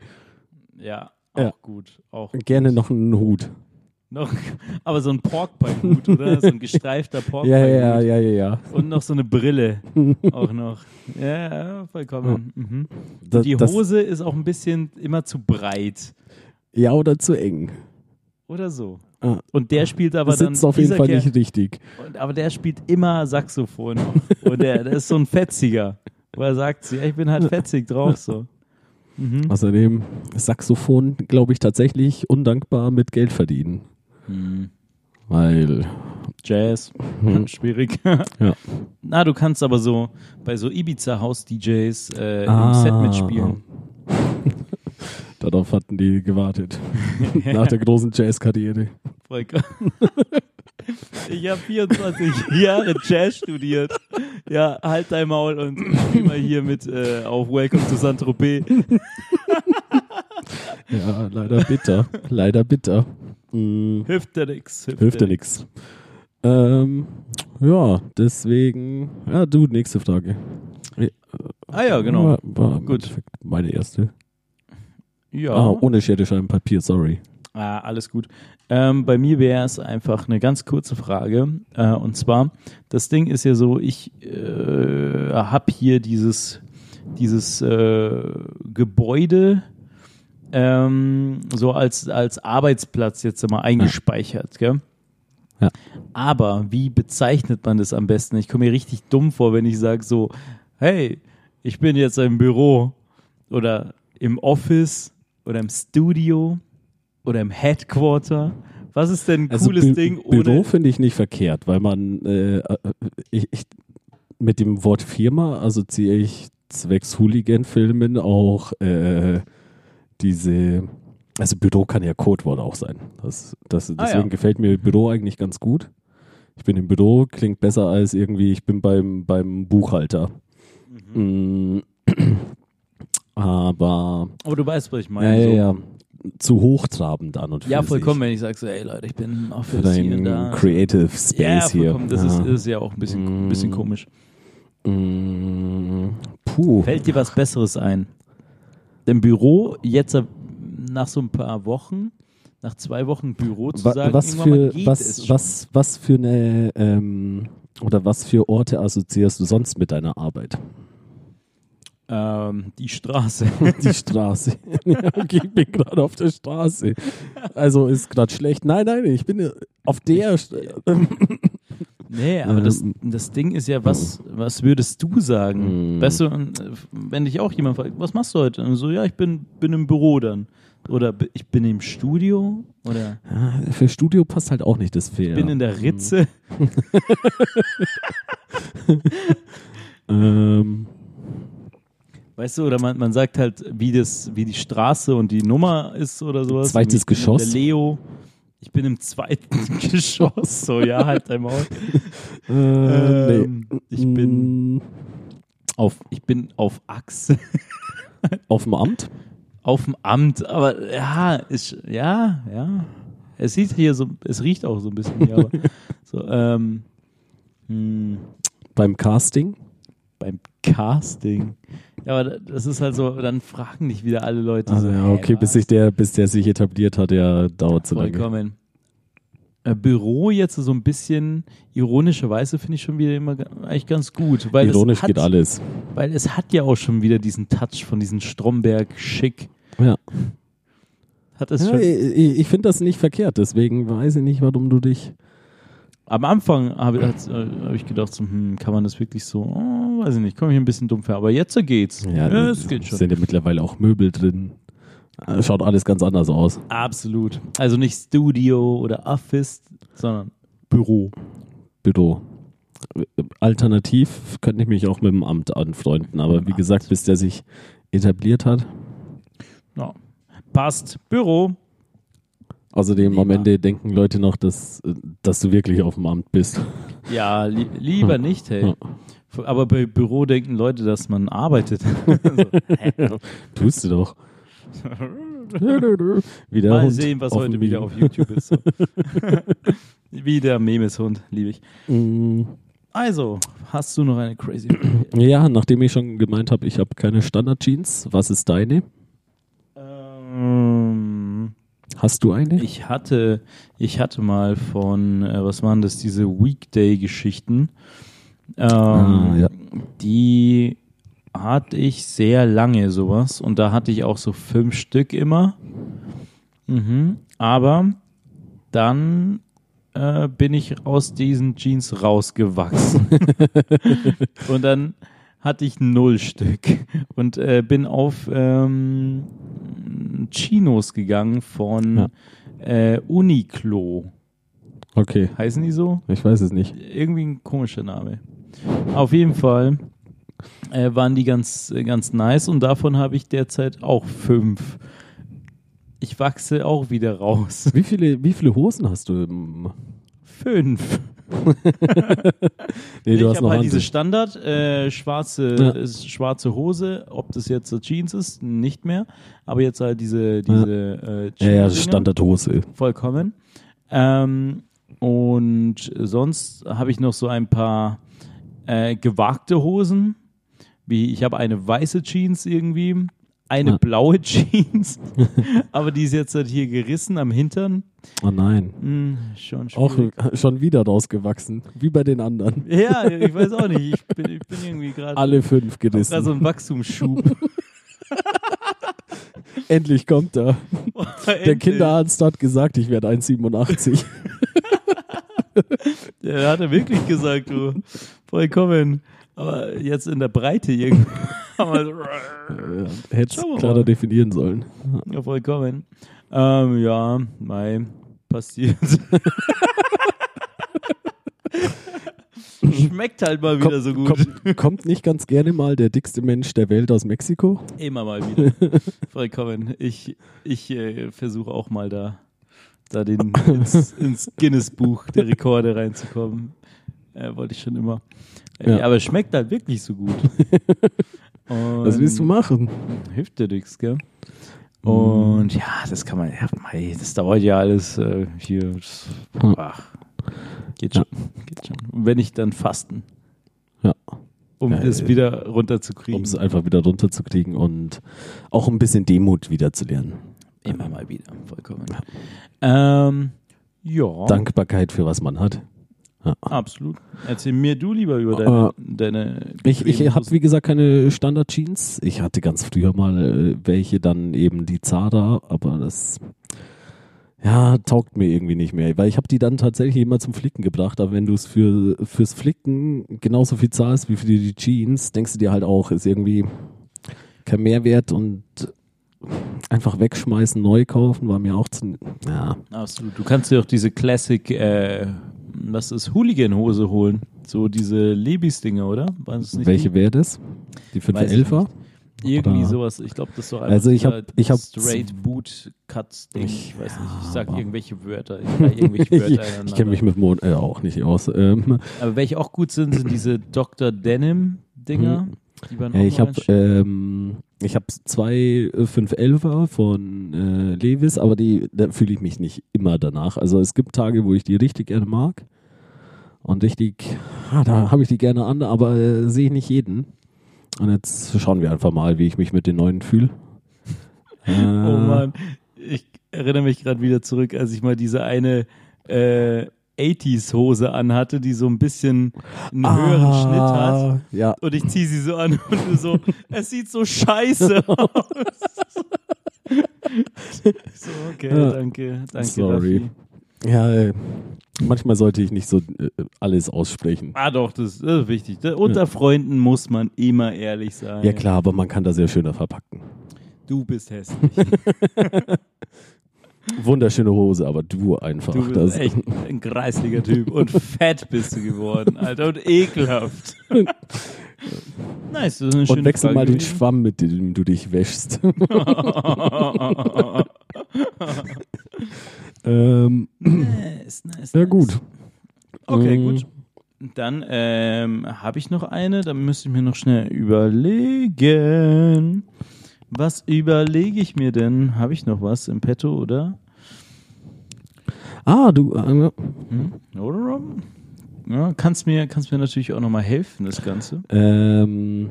Ja, auch Ja. gut. Auch Gerne noch einen Hut. noch. Aber so ein Porkpie-Hut, oder? So ein gestreifter Porkpie-Hut. Ja, ja, ja, ja, ja. Und noch so eine Brille auch noch. Ja, ja vollkommen. Mhm. Das, Die Hose ist auch ein bisschen immer zu breit. Ja, oder zu eng. Oder so. Ah. Und der spielt aber Das dann. sitzt auf jeden Fall Kerl- nicht richtig. Und, aber der spielt immer Saxophon. Und der, der ist so ein Fetziger. Wo er sagt, ja, ich bin halt fetzig drauf. So. Mhm. Außerdem Saxophon, glaube ich, tatsächlich undankbar mit Geld verdienen. Mhm. Weil, Jazz. Hm. Schwierig. ja. Na, du kannst aber so bei so Ibiza-House-DJs äh, Ah. im Set mitspielen. Darauf hatten die gewartet. Nach der großen Jazz-Karriere. Volker. Ich habe 24 Jahre Jazz studiert. Ja, halt dein Maul und mal hier mit äh, auf Welcome to Saint-Tropez. Ja, leider bitter. leider bitter. Mm, Hilft dir nix. hilft ja nichts. Ähm, ja, deswegen. Ja, du, nächste Frage. Ah ja, genau. War, war. Gut. Meine erste. Ja. Ah, ohne Schere, Scheiben, Papier, sorry. Ah, alles gut. Ähm, bei mir wäre es einfach eine ganz kurze Frage. Äh, und zwar, das Ding ist ja so, ich äh, habe hier dieses, dieses äh, Gebäude ähm, so als, als Arbeitsplatz jetzt mal eingespeichert. Gell? Ja. Aber wie bezeichnet man das am besten? Ich komme mir richtig dumm vor, wenn ich sage so, hey, ich bin jetzt im Büro oder im Office oder im Studio oder im Headquarter. Was ist denn ein Also cooles Bü- Ding Büro ohne. finde ich nicht verkehrt, weil man äh, äh, ich, ich, mit dem Wort Firma assoziiere ich zwecks Hooligan-Filmen auch äh, diese. Also Büro kann ja Codewort auch sein. Das, das, Ah, deswegen ja. gefällt mir Büro eigentlich ganz gut. Ich bin im Büro, klingt besser als irgendwie, ich bin beim, beim Buchhalter. Mm, Aber Aber du weißt, was ich ja, meine. ja, so. ja. Zu hochtrabend an und für Ja, sich. vollkommen, wenn ich sage so, ey Leute, ich bin im Für hier und deinen da. Creative ja, Space hier. vollkommen. Das ja. Ist, ist ja auch ein bisschen, ein bisschen Mm. komisch. Mm, Puh. Fällt dir was Besseres ein? Im Büro, jetzt nach so ein paar Wochen, nach zwei Wochen Büro zu sagen, was für was was was für eine ähm, oder was für Orte assoziierst du sonst mit deiner Arbeit? Ähm, die Straße. Die Straße. ja, okay, ich bin gerade auf der Straße. Also ist gerade schlecht. Nein, nein, ich bin äh, auf der. St- Nee, aber das, Ähm. das Ding ist ja, was, was würdest du sagen? Mm. Weißt du, äh, wenn dich auch jemand fragt, was machst du heute? Und so, ja, ich bin, bin im Büro dann. Oder ich bin im Studio. Oder Ah, Für Studio passt halt auch nicht das Fair. ich bin in der Ritze. Ähm, Weißt du, oder man, man sagt halt, wie, das, wie die Straße und die Nummer ist oder sowas. Zweites Geschoss. Der Leo. Ich bin im zweiten Geschoss. So, ja, halt dein Maul. äh, nee. Ähm, Ich bin Mm, auf, ich bin auf Achse. auf dem Amt. auf dem Amt, aber ja, ist, ja, ja. Es sieht hier so, es riecht auch so ein bisschen hier, aber so, ähm, hm, Beim Casting. beim Casting. Ja, aber das ist halt so, dann fragen dich wieder alle Leute Also so, okay, bis sich der, bis der sich etabliert hat, ja, dauert so lange. Vollkommen. Äh, Büro jetzt so ein bisschen ironischerweise finde ich schon wieder immer eigentlich ganz gut, weil Ironisch hat, geht alles. weil es hat ja auch schon wieder diesen Touch von diesem Stromberg schick. Ja. Hat es ja schon. ich ich finde das nicht verkehrt, deswegen weiß ich nicht, warum du dich. Am Anfang habe äh, hab ich gedacht, so, hm, kann man das wirklich so, oh, weiß ich nicht, komme ich ein bisschen dumm vor, aber jetzt geht's. Ja, es geht schon. sind ja mittlerweile auch Möbel drin. Schaut alles ganz anders aus. Absolut. Also nicht Studio oder Office, sondern Büro. Büro. Alternativ könnte ich mich auch mit dem Amt anfreunden, aber wie gesagt, bis der sich etabliert hat. Ja. Passt. Büro. Außerdem am Lieber. Ende denken Leute noch, dass, äh, dass du wirklich auf dem Amt bist. Ja, li lieber nicht, hey. Aber bei Büro denken Leute, dass man arbeitet. hä? Tust du doch. wieder Mal Hund sehen, was heute wieder auf YouTube ist. So. Wie der Memeshund, liebe ich. Mm, Also, hast du noch eine crazy Frage? Ja, nachdem ich schon gemeint habe, ich habe keine Standard-Jeans, was ist deine? ähm, Hast du eine? ich hatte, ich hatte mal von, äh, was waren das, diese Weekday-Geschichten. Ähm, Ah, ja. Die hatte ich sehr lange sowas und da hatte ich auch so fünf Stück immer. Mhm. Aber dann äh, bin ich aus diesen Jeans rausgewachsen. und dann hatte ich null Stück und äh, bin auf ähm, Chinos gegangen von äh, Uniqlo. Okay, Heißen die so? ich weiß es nicht. Irgendwie ein komischer Name. Auf jeden Fall äh, waren die ganz, äh, ganz nice und davon habe ich derzeit auch fünf. Ich wachse auch wieder raus. Wie viele, wie viele Hosen hast du? Fünf. nee, ich habe halt diese Standard äh, schwarze, Ja. äh, schwarze Hose, ob das jetzt so Jeans ist, nicht mehr. Aber jetzt halt diese, diese äh, ja, ja, Jeans-Dinger. Standardhose. vollkommen. Ähm, und sonst habe ich noch so ein paar äh, gewagte Hosen. Wie ich habe eine weiße Jeans irgendwie, eine Ja. blaue Jeans, aber die ist jetzt halt hier gerissen am Hintern. Oh nein. Hm, schon Auch schon wieder rausgewachsen, wie bei den anderen. Ja, ich weiß auch nicht. Ich bin, ich bin irgendwie gerade Alle fünf gerissen. so ein Wachstumsschub. Endlich kommt er. Der Endlich. Kinderarzt hat gesagt, ich werde 1,87. Der hat er wirklich gesagt, du. Vollkommen. Aber jetzt in der Breite irgendwie. Hätte es klarer definieren sollen. Ja, vollkommen. Ähm, ja, mei, passiert. Schmeckt halt mal wieder so gut. Kommt, kommt nicht ganz gerne mal der dickste Mensch der Welt aus Mexiko? Immer mal wieder. Vollkommen. Ich, ich äh, versuche auch mal da, da den, ins, ins Guinness-Buch der Rekorde reinzukommen. Äh, wollte ich schon immer. Äh, Ja. Aber es schmeckt halt wirklich so gut. Was willst du Und- machen? Hilft dir nichts, gell? Und ja, das kann man, ja, mei, das dauert ja alles äh, hier. Das, ach, geht schon, geht schon. Und wenn ich dann fasten, Ja. um Äh, es wieder runterzukriegen. Um es einfach wieder runterzukriegen und auch ein bisschen Demut wieder zu lernen. Immer mal wieder, vollkommen. Ähm, ja, Dankbarkeit für was man hat. absolut. Erzähl mir du lieber über deine, Äh, deine Ich, ich habe, wie gesagt, keine Standard-Jeans. Ich hatte ganz früher mal äh, welche, dann eben die Zara, aber das ja, taugt mir irgendwie nicht mehr, weil ich habe die dann tatsächlich immer zum Flicken gebracht, aber wenn du es für, fürs Flicken genauso viel zahlst wie für die Jeans, denkst du dir halt auch, ist irgendwie kein Mehrwert und einfach wegschmeißen, neu kaufen, war mir auch zu, ja, Absolut. Du kannst dir auch diese Classic, äh, was ist, Hooligan-Hose holen. So diese Lebis-Dinger, oder? Nicht welche wäre das? Die Weiß ich 511er? Irgendwie Oder- sowas. Ich glaube, das ist doch einfach Also ich hab- ich hab- Straight Boot Cuts Ding. Ich, weiß nicht, ich ja, sag irgendwelche Wörter. Ich irgendwelche Wörter ich kenne mich mit Mond äh, auch nicht aus. Ähm, Aber welche auch gut sind, sind diese Dr. Denim Dinger. Die waren ja, auch ich habe ähm, ich habe zwei äh, 511er von äh, Levis, aber die da fühle ich mich nicht immer danach. Also es gibt Tage, wo ich die richtig gerne mag und richtig, ah, da habe ich die gerne an, aber äh, sehe ich nicht jeden. Und jetzt schauen wir einfach mal, wie ich mich mit den neuen fühle. Äh, Oh Mann, ich erinnere mich gerade wieder zurück, als ich mal diese eine äh, 80s-Hose anhatte, die so ein bisschen einen höheren ah, Schnitt hat. Ja, Und ich ziehe sie so an und so, es sieht so scheiße aus. so, okay, Ja. danke, danke. Sorry. Raffi. ja äh, manchmal sollte ich nicht so äh, alles aussprechen. Ah, doch, das, das ist wichtig. Da, unter Freunden muss man immer ehrlich sein. Ja klar, aber man kann das sehr schöner verpacken. Du bist hässlich. Wunderschöne Hose, aber du einfach. Du bist das, echt ein kreisliger Typ. Und fett bist du geworden, Alter. Und ekelhaft. nice, das ist eine schöne Und wechsel Frage mal den gewesen. Schwamm, mit dem du dich wäschst. ähm, Nice, nice, ja, nice. gut. Okay, Ähm, gut. Dann ähm, habe ich noch eine, dann müsste ich mir noch schnell überlegen. Was überlege ich mir denn? Habe ich noch was im Petto, oder? Ah, du. Äh, Hm? Oder Robin? Ja, kannst mir, kannst mir natürlich auch nochmal helfen, das Ganze. ähm,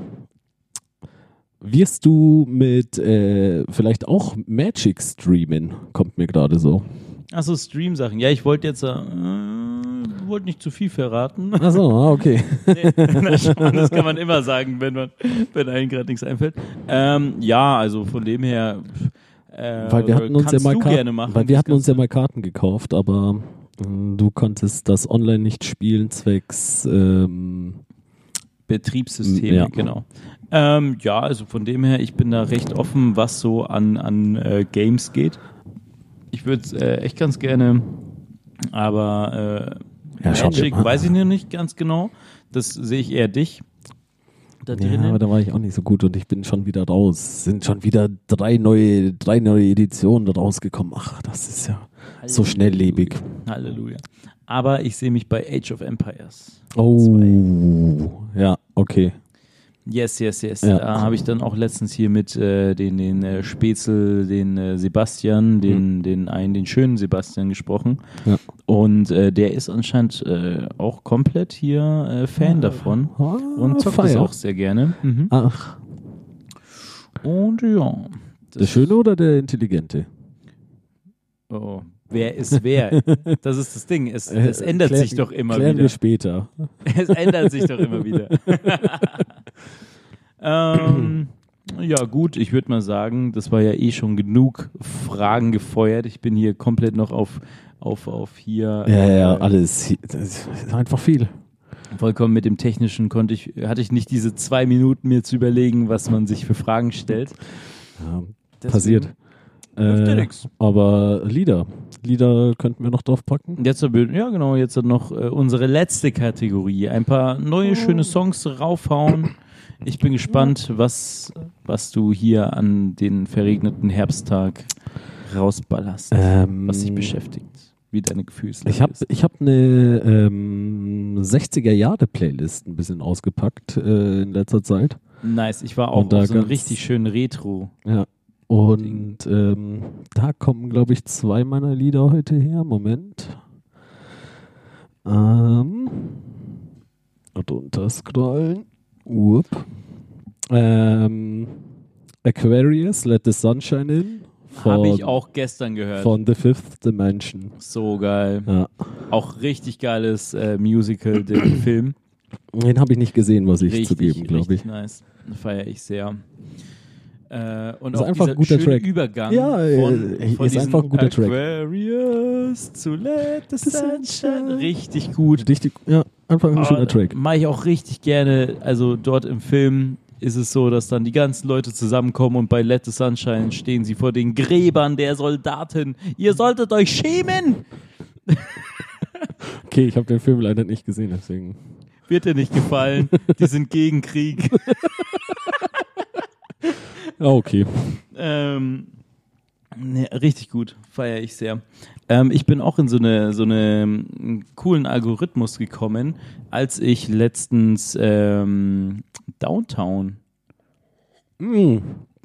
wirst du mit äh, vielleicht auch Magic streamen? Kommt mir gerade so. Achso, Stream-Sachen. Ja, ich wollte jetzt, äh, wollte nicht zu viel verraten. Achso, ah, okay. Nee, na das kann man immer sagen, wenn man, wenn einem gerade nichts einfällt. Ähm, ja, also von dem her. Äh, Weil wir hatten uns ja mal Karten, gerne machen. weil wir hatten uns ja mal Karten gekauft, aber äh, du konntest das online nicht spielen zwecks ähm, Betriebssysteme, Ja. genau. Ähm, ja, also von dem her, ich bin da recht offen, was so an, an äh, Games geht. Ich würde es äh, echt ganz gerne, aber äh, Ja, Magic weiß ich noch nicht ganz genau. Das sehe ich eher dich. Da Ja, aber da war ich auch nicht so gut und ich bin schon wieder raus. Sind schon wieder drei neue, drei neue Editionen da rausgekommen. Ach, das ist ja so schnelllebig. Halleluja. Aber ich sehe mich bei Age of Empires. Oh, ja, okay. Yes, yes, yes. Ja. Da habe ich dann auch letztens hier mit äh, den, den äh, Spätzl, den äh, Sebastian, den, den einen, den schönen Sebastian gesprochen. Ja. Und äh, der ist anscheinend äh, auch komplett hier äh, Fan davon Ah, und zockt das feier. auch sehr gerne. Mhm. Ach, Und ja. der Schöne oder der Intelligente? Oh, wer ist wer? Das ist das Ding. Es, es ändert klär- sich doch immer Klären wieder. wir später. Es ändert sich doch immer wieder. ähm, ja, gut, ich würde mal sagen, das war ja eh schon genug Fragen gefeuert. Ich bin hier komplett noch auf, auf, auf hier. Ja, ja, äh, alles. hier- Das ist einfach viel. Vollkommen mit dem Technischen konnte ich, hatte ich nicht diese zwei Minuten mir zu überlegen, was man sich für Fragen stellt. Ja, Deswegen- passiert. Ja Äh, aber Lieder. Lieder könnten wir noch drauf packen. Jetzt, ja genau, jetzt noch äh, unsere letzte Kategorie. Ein paar neue, schöne Songs raufhauen. Ich bin gespannt, was, was du hier an den verregneten Herbsttag rausballerst, Ähm, was dich beschäftigt, wie deine Gefühlslage Ich habe ist. ich hab eine ähm, 60er-Jahre-Playlist ein bisschen ausgepackt äh, in letzter Zeit. Nice, ich war auch Und da auf so einem richtig schönen Retro. Ja. Und ähm, da kommen, glaube ich, zwei meiner Lieder heute her. Moment. Ähm, runterscrollen. Whoop. Ähm, Aquarius, Let the Sunshine In. Habe ich auch gestern gehört. Von The Fifth Dimension. so geil. Ja. Auch richtig geiles äh, Musical, den Film. Den habe ich nicht gesehen, muss ich richtig, zugeben, glaube ich. nice. Feiere ich sehr. Äh, und Ist auch einfach dieser ein guter schöne Track. Übergang Ja, von, ist von diesem einfach ein guter Track. Aquarius to let the sunshine. Richtig gut. Richtig, ja, einfach ein schöner Track. Mache ich auch richtig gerne. Also dort im Film ist es so, dass dann die ganzen Leute zusammenkommen und bei Let the Sunshine stehen sie vor den Gräbern der Soldaten. Ihr solltet euch schämen! Okay, ich habe den Film leider nicht gesehen, deswegen. Wird dir nicht gefallen. Die sind gegen Krieg. Ja, okay. Ähm, ne, richtig gut, feiere ich sehr. Ähm, ich bin auch in so eine so eine ähm, coolen Algorithmus gekommen, als ich letztens ähm, Downtown Mm,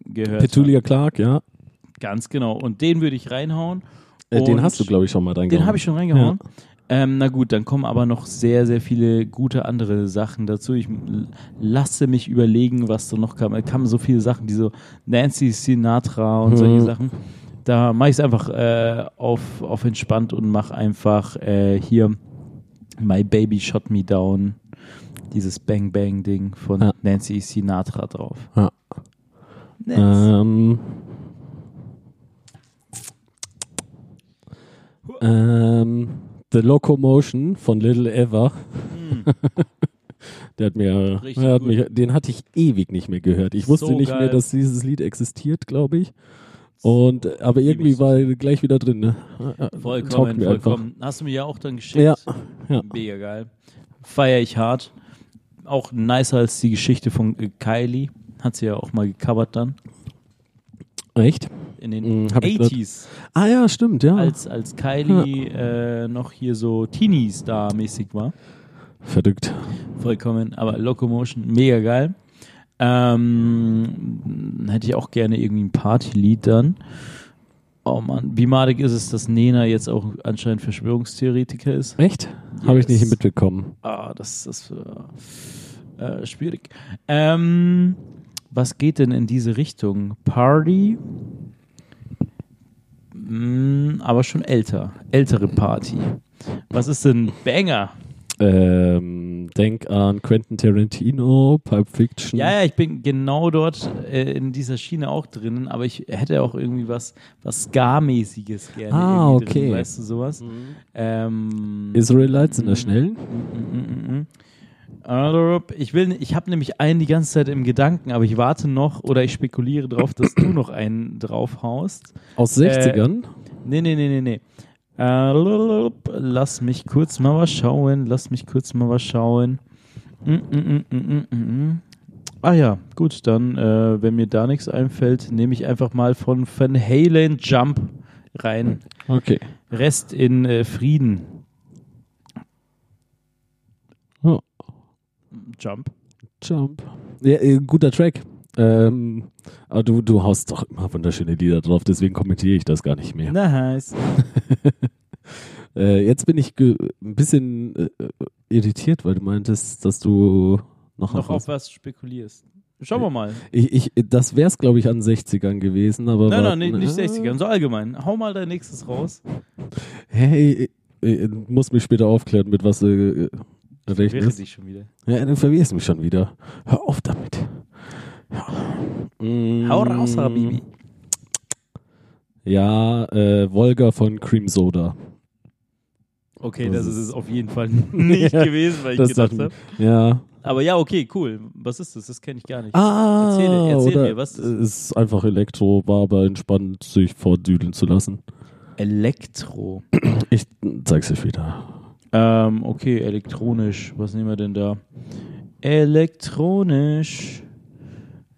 gehört Petulia Clark, ja. habe. Ganz genau. Und den würde ich reinhauen. Äh, den hast du, glaube ich, schon mal reingehauen. Den habe ich schon reingehauen. Ähm, na gut, dann kommen aber noch sehr, sehr viele gute andere Sachen dazu. Ich lasse mich überlegen, was da noch kam. Es kamen so viele Sachen, die so Nancy Sinatra und Mhm. solche Sachen. Da mache ich es einfach äh, auf, auf entspannt und mache einfach äh, hier My Baby Shot Me Down, dieses Bang Bang Ding von Ja. Nancy Sinatra drauf. Ja. Ähm, ähm, The Locomotion von Little Ever. Der hat mir, der hat mich, den hatte ich ewig nicht mehr gehört. Ich wusste So nicht geil. mehr, dass dieses Lied existiert, glaube ich. Und aber irgendwie war er gleich wieder drin. Ne? Vollkommen, mir einfach. vollkommen. Hast du mir ja auch dann geschickt. Ja, ja. Mega geil. Feier ich hart. Auch nicer als die Geschichte von äh, Kylie. Hat sie ja auch mal gecovert dann. Echt? In den grad- 80s, Ah ja, stimmt, ja. als, als Kylie äh, noch hier so Teenie-Star-mäßig war. Verrückt. Vollkommen, aber Locomotion, mega geil. Ähm, hätte ich auch gerne irgendwie ein Partylied dann. Oh Mann, wie madig ist es, dass Nena jetzt auch anscheinend Verschwörungstheoretiker ist? Echt? Habe ich nicht Yes. mitbekommen. Ah, das ist äh, äh, schwierig. Ähm, was geht denn in diese Richtung? Party? Mm, aber schon älter. Ältere Party. Was ist denn Banger? Ähm, denk an Quentin Tarantino, Pulp Fiction. Ja, ja, ich bin genau dort äh, in dieser Schiene auch drinnen, aber ich hätte auch irgendwie was, was Ska-mäßiges gerne. Ah, okay. Drin, weißt du, sowas? Ähm, Israelites in der Schnellen. Mm, mm, mm. Also, Ich will, ich habe nämlich einen die ganze Zeit im Gedanken, aber ich warte noch oder ich spekuliere drauf, dass du noch einen draufhaust. Aus 60ern. Nee, nee, nee, nee, nee. Äh, lass mich kurz mal was schauen. Lass mich kurz mal was schauen. Mm, mm, mm. Ah ja, gut, dann, äh, wenn mir da nichts einfällt, nehme ich einfach mal von Van Halen Jump rein. Okay. Rest in äh, Frieden. Oh. Jump. Jump. Ja, äh, guter Track. Ähm, aber du, du haust doch immer wunderschöne Lieder drauf, deswegen kommentiere ich das gar nicht mehr. Nice. Äh, jetzt bin ich ein bisschen äh, äh, irritiert, weil du meintest, dass du noch, Noch auf was spekulierst. Schauen wir mal. Ich, ich, das wäre es, glaube ich, an 60ern gewesen, aber. Nein, nein, warten, nee, nicht äh, 60er, so allgemein. Hau mal dein nächstes raus. Hey, äh, äh, muss mich später aufklären, mit was äh, Wäre rechnest. dich schon wieder. Ja, du verwirrst mich schon wieder. Hör auf damit. Ja. Mm, Hau raus, Habibi. Ja, äh, Wolga von Cream Soda. Okay, Das das ist es auf jeden Fall nicht gewesen, weil ich das gedacht habe. Ja. Aber ja, okay, cool. Was ist das? Das kenne ich gar nicht. Ah, erzähl oder mir, was ist es ist einfach Elektro, war aber entspannt, sich vordüdeln zu lassen. Elektro. Ich zeig's euch wieder. Ähm, okay, elektronisch. Was nehmen wir denn da? Elektronisch.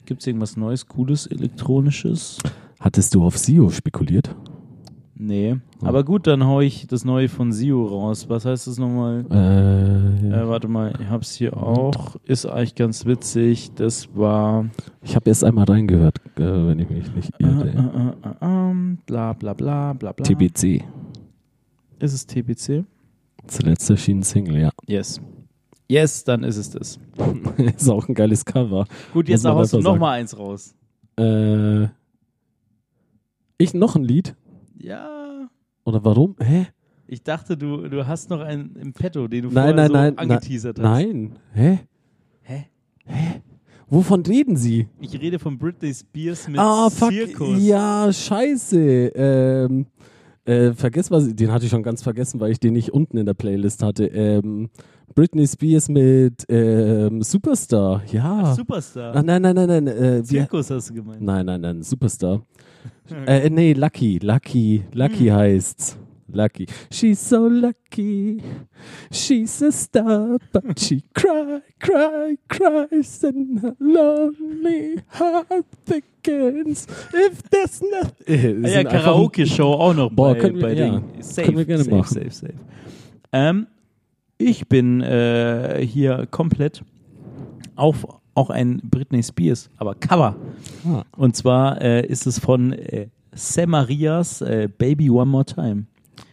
Gibt es irgendwas Neues, Cooles, Elektronisches? Hattest du auf Sio spekuliert? Nee. Hm. Aber gut, dann hau ich das Neue von Sio raus. Was heißt das nochmal? Äh, ja. Äh, warte mal, ich hab's hier auch. Ist eigentlich ganz witzig. Das war Ich habe erst einmal reingehört, äh, wenn ich mich nicht äh, irre. äh, äh, äh, ähm, bla bla bla bla bla. TBC. Ist es TBC? Zuletzt erschienen Single, ja. Yes. Yes, dann ist es das. ist auch ein geiles Cover. Gut, jetzt haust du einfach noch sagen. mal eins raus. Äh, ich noch ein Lied? Ja. Oder warum? Hä? Ich dachte, du, du hast noch einen im Petto, den du Nein, vorher nein, so nein, angeteasert hast. Nein. Hä? Hä? Wovon reden Sie? Ich rede von Britney Spears mit ah, fuck. Zirkus. Ja, scheiße. Ähm, äh, vergiss was, den hatte ich schon ganz vergessen, weil ich den nicht unten in der Playlist hatte. Ähm, Britney Spears mit ähm, Superstar. Ja. Superstar. Ah, nein, nein, nein, nein. Äh, Zirkus hast du gemeint. nein, nein, nein. Superstar. äh, nee, Lucky. Lucky. Lucky Hm. heißt's. Lucky. She's so lucky. She's a star, but she cry, cry, cries and her lonely heart thickens. If there's nothing. Ja, Karaoke-Show auch noch Boah, bei, können wir- bei ja. Ding. Safe, Können wir gerne safe, machen. safe, safe. Ähm, ich bin äh, hier komplett auf auch ein Britney Spears, aber Cover. Ah. Und zwar äh, ist es von äh, Sam Marias äh, Baby One More Time.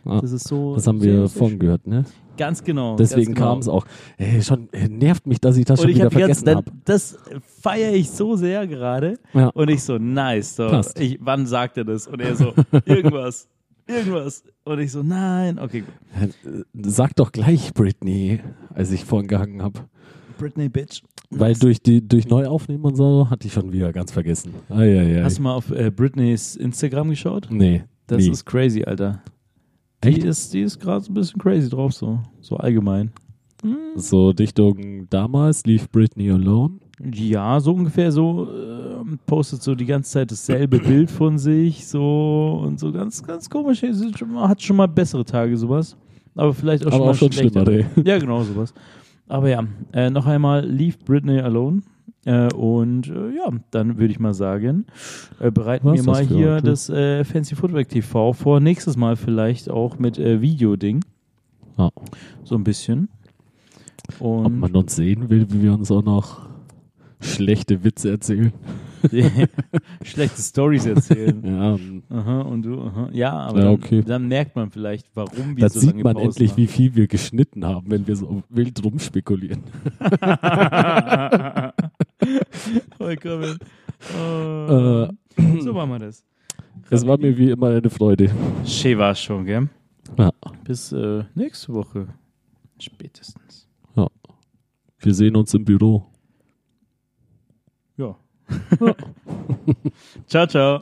Ah, Das ist so. Das haben wir vorhin gehört, ne? Ganz genau. Deswegen genau. kam es auch. Ey, schon äh, nervt mich, dass ich das Und schon ich wieder habe ganz, vergessen habe. das feiere ich so sehr gerade. Ja. Und ich so, nice. So, ich, wann sagt er das? Und er so, irgendwas, irgendwas. Und ich so, nein. Okay, gut. Sag doch gleich Britney, als ich vorhin gehangen habe. Britney Bitch. Weil durch die durch Neuaufnehmen und so hatte ich schon wieder ganz vergessen. Eieiei. Hast du mal auf äh, Britneys Instagram geschaut? Nee. Das nie. ist crazy, Alter. Echt? Die ist, die ist gerade ein bisschen crazy drauf, so, so allgemein. so Dichtung damals lief Britney Alone. Ja, so ungefähr so ähm, postet so die ganze Zeit dasselbe Bild von sich, so und so ganz, ganz komisch. Schon mal- Hat schon mal bessere Tage, sowas. Aber vielleicht auch schon Aber mal auch schon schlechter. schlimmer, ey. Ja, genau, sowas. Aber ja, äh, noch einmal, Leave Britney Alone. Äh, und äh, ja, dann würde ich mal sagen, äh, bereiten wir das mal hier heute? das äh, Fancy Footwork TV vor. Nächstes Mal vielleicht auch mit äh, Videoding. Ja. So ein bisschen. Ob Und man uns sehen will, wie wir uns auch noch schlechte Witze erzählen. schlechte Stories erzählen. Ja, Aha, und du, aha. Ja, aber Ja, dann, okay. dann merkt man vielleicht, warum wir da so sieht lange man Pause endlich, machen. wie viel wir geschnitten haben, wenn wir so wild rumspekulieren. Vollkommen. Äh, Äh, so machen wir das. es war mir wie immer eine Freude. Schön war schon, gell? Ja. Bis äh, nächste Woche. Spätestens. Wir sehen uns im Büro. Ja. ciao, ciao.